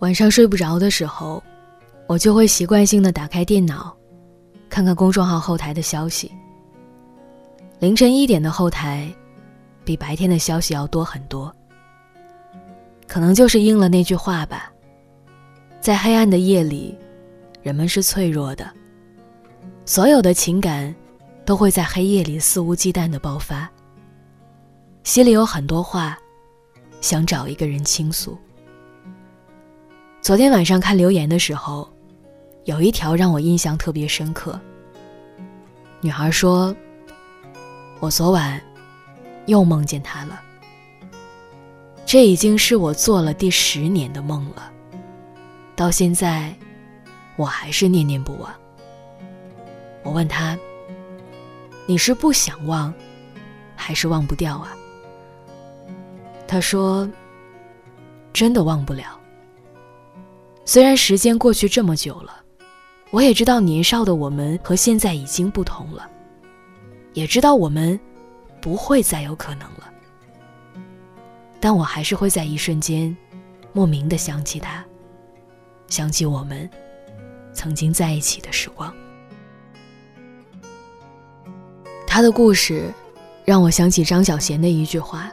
晚上睡不着的时候，我就会习惯性的打开电脑，看看公众号后台的消息。凌晨一点的后台，比白天的消息要多很多。可能就是应了那句话吧，在黑暗的夜里，人们是脆弱的，所有的情感都会在黑夜里肆无忌惮的爆发。心里有很多话，想找一个人倾诉。昨天晚上看留言的时候，有一条让我印象特别深刻。女孩说：“我昨晚又梦见他了。这已经是我做了第十年的梦了，到现在我还是念念不忘。”我问他：“你是不想忘，还是忘不掉啊？”他说：“真的忘不了。”虽然时间过去这么久了，我也知道年少的我们和现在已经不同了，也知道我们不会再有可能了。但我还是会在一瞬间，莫名的想起他，想起我们曾经在一起的时光。他的故事让我想起张小娴的一句话：“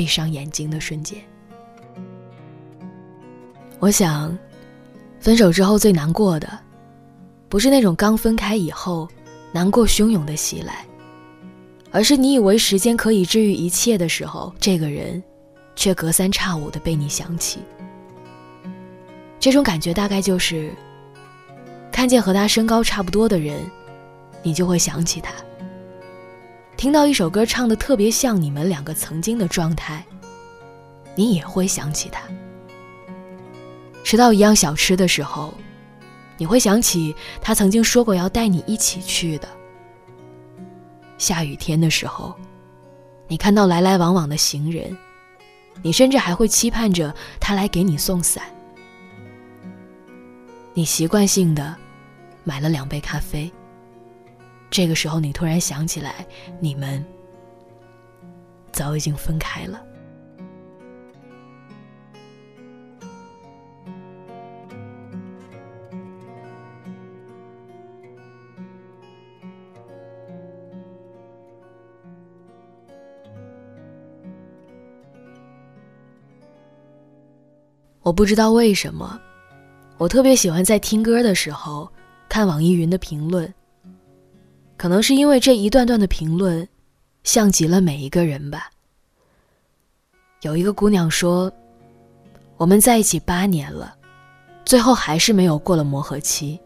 闭上眼睛的瞬间。我想，分手之后最难过的，不是那种刚分开以后难过汹涌的袭来，而是你以为时间可以治愈一切的时候，这个人却隔三差五的被你想起。这种感觉大概就是，看见和他身高差不多的人，你就会想起他；听到一首歌唱的特别像你们两个曾经的状态，你也会想起他。吃到一样小吃的时候，你会想起他曾经说过要带你一起去的。下雨天的时候，你看到来来往往的行人，你甚至还会期盼着他来给你送伞。你习惯性的买了两杯咖啡。这个时候，你突然想起来，你们早已经分开了。我不知道为什么，我特别喜欢在听歌的时候看网易云的评论。可能是因为这一段段的评论，像极了每一个人吧。有一个姑娘说：“我们在一起八年了，最后还是没有过了磨合期。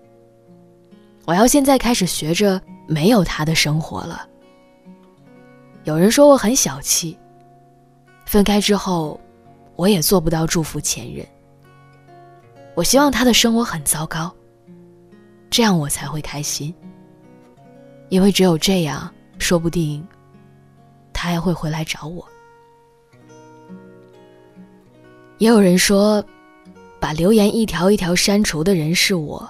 我要现在开始学着没有他的生活了。”有人说我很小气，分开之后，我也做不到祝福前任。我希望他的生活很糟糕，这样我才会开心。因为只有这样，说不定他还会回来找我。也有人说，把留言一条一条删除的人是我，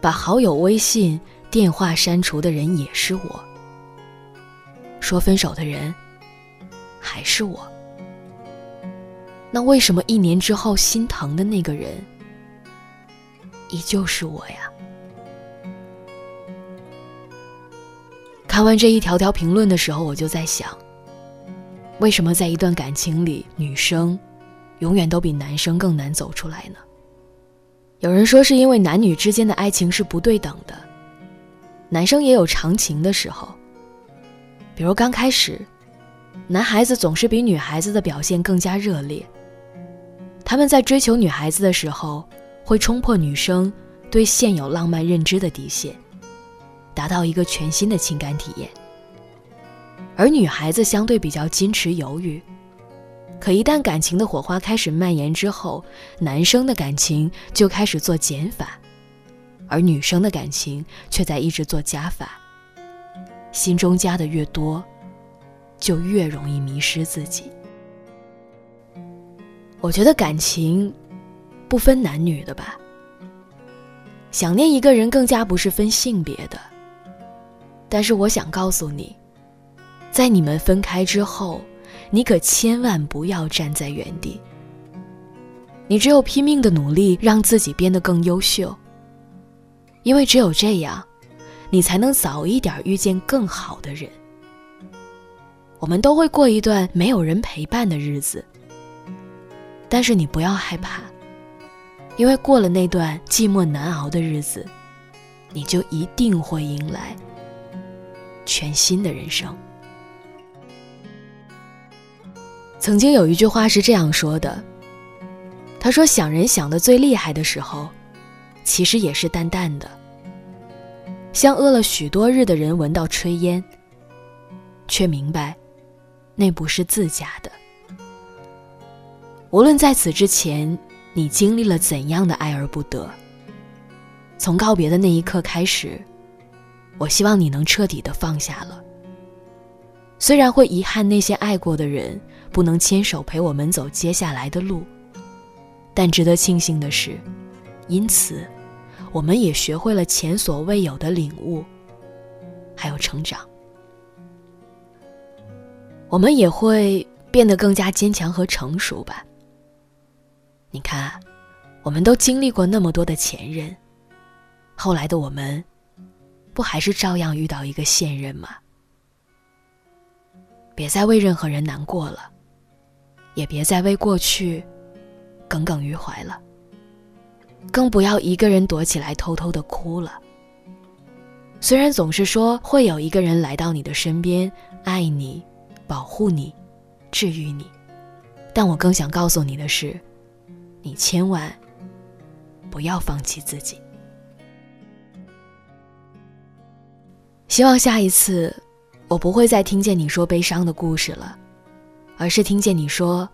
把好友微信、电话删除的人也是我，说分手的人还是我。那为什么一年之后心疼的那个人依旧是我呀？看完这一条条评论的时候，我就在想，为什么在一段感情里，女生永远都比男生更难走出来呢？有人说是因为男女之间的爱情是不对等的，男生也有长情的时候，比如刚开始，男孩子总是比女孩子的表现更加热烈。他们在追求女孩子的时候，会冲破女生对现有浪漫认知的底线，达到一个全新的情感体验。而女孩子相对比较矜持犹豫，可一旦感情的火花开始蔓延之后，男生的感情就开始做减法，而女生的感情却在一直做加法。心中加的越多，就越容易迷失自己。我觉得感情不分男女的吧。想念一个人更加不是分性别的。但是我想告诉你，在你们分开之后。你可千万不要站在原地。你只有拼命的努力，让自己变得更优秀。因为只有这样，你才能早一点遇见更好的人。我们都会过一段没有人陪伴的日子，但是你不要害怕，因为过了那段寂寞难熬的日子，你就一定会迎来全新的人生。曾经有一句话是这样说的：“他说想人想的最厉害的时候，其实也是淡淡的，像饿了许多日的人闻到炊烟，却明白那不是自家的。无论在此之前你经历了怎样的爱而不得，从告别的那一刻开始，我希望你能彻底的放下了。虽然会遗憾那些爱过的人。”不能牵手陪我们走接下来的路，但值得庆幸的是，因此，我们也学会了前所未有的领悟，还有成长。我们也会变得更加坚强和成熟吧。你看，我们都经历过那么多的前任，后来的我们，不还是照样遇到一个现任吗？别再为任何人难过了。也别再为过去耿耿于怀了，更不要一个人躲起来偷偷的哭了。虽然总是说会有一个人来到你的身边，爱你、保护你、治愈你，但我更想告诉你的是，你千万不要放弃自己。希望下一次，我不会再听见你说悲伤的故事了。而是听见你说，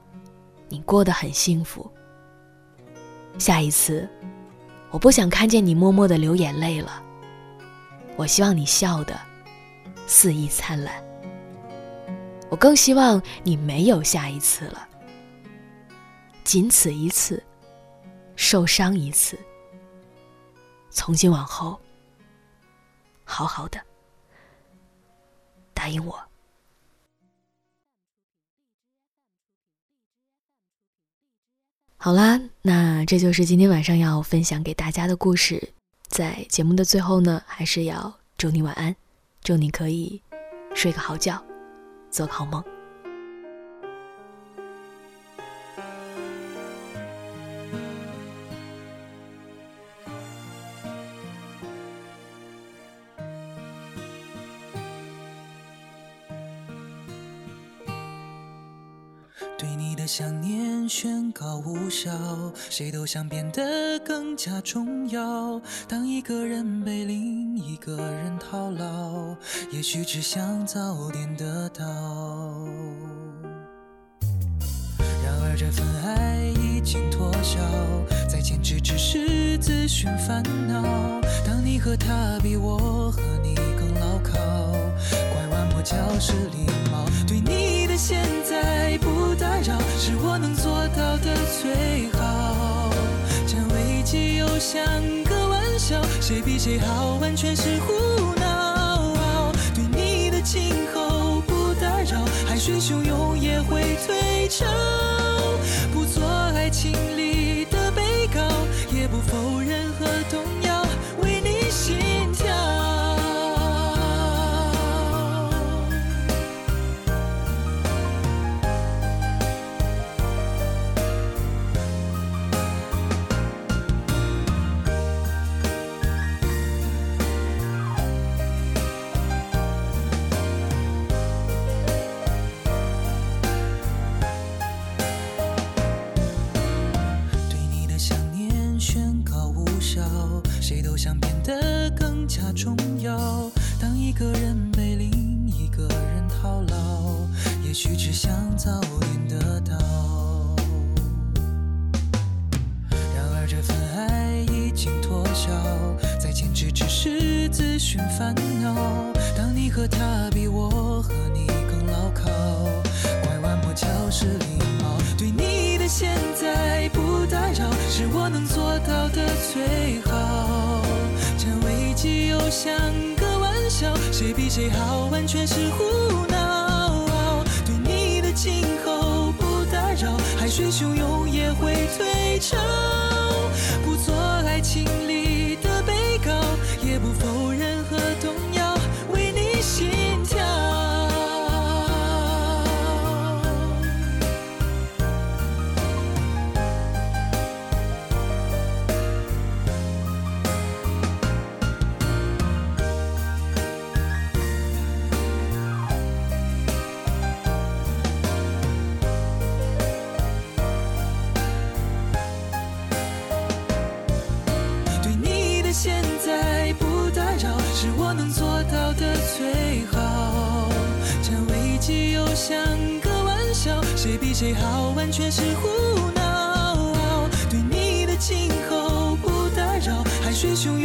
你过得很幸福。下一次，我不想看见你默默的流眼泪了。我希望你笑的肆意灿烂。我更希望你没有下一次了，仅此一次，受伤一次。从今往后，好好的，答应我。好啦，那这就是今天晚上要分享给大家的故事。在节目的最后呢，还是要祝你晚安，祝你可以睡个好觉，做个好梦。对你的想念宣告无效，谁都想变得更加重要。当一个人被另一个人套牢，也许只想早点得到。然而这份爱已经脱销，再坚持只是自寻烦恼。当你和他比我和你更牢靠，拐弯抹角是礼貌。对你现在不打扰。是我能做到的最好。占危机又像个玩笑，谁比谁好，完全是胡闹。对你的今后不打扰，海水汹涌也会退潮。不做爱情更加重要当一个人被另一个人套牢也许只想早点得到。然而这份爱已经脱销再坚持只是自寻烦恼当你和他比我和你更牢靠拐弯抹角是礼貌对你的现在不打扰是我能做到的最好。又像个玩笑，谁比谁好，完全是胡闹。对你的今后不打扰，海水汹涌也会退潮。谁比谁好，完全是胡闹。对你的今后不打扰，海水汹涌